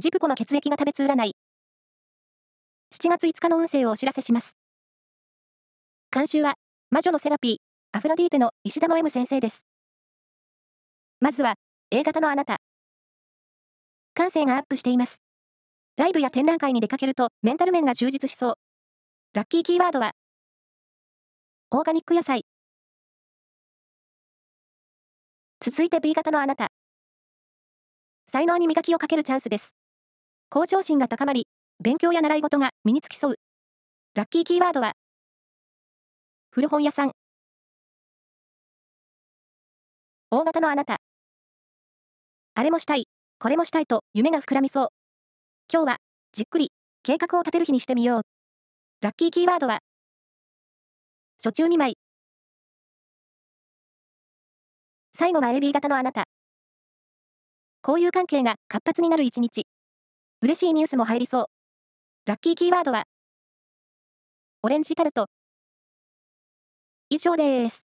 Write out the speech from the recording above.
ジプコの血液が食べつ占い。7月5日の運勢をお知らせします。監修は、魔女のセラピー、アフロディーテの石田の M 先生です。まずは、A 型のあなた。感性がアップしています。ライブや展覧会に出かけるとメンタル面が充実しそう。ラッキーキーワードは、オーガニック野菜。続いて B 型のあなた。才能に磨きをかけるチャンスです。向上心が高まり、勉強や習い事が身につきそう。ラッキーキーワードは、古本屋さん。大型のあなた。あれもしたい、これもしたいと夢が膨らみそう。今日は、じっくり、計画を立てる日にしてみよう。ラッキーキーワードは、初中2枚。最後は AB 型のあなた。交友関係が活発になる一日。嬉しいニュースも入りそう。ラッキーキーワードは、オレンジタルト。以上です。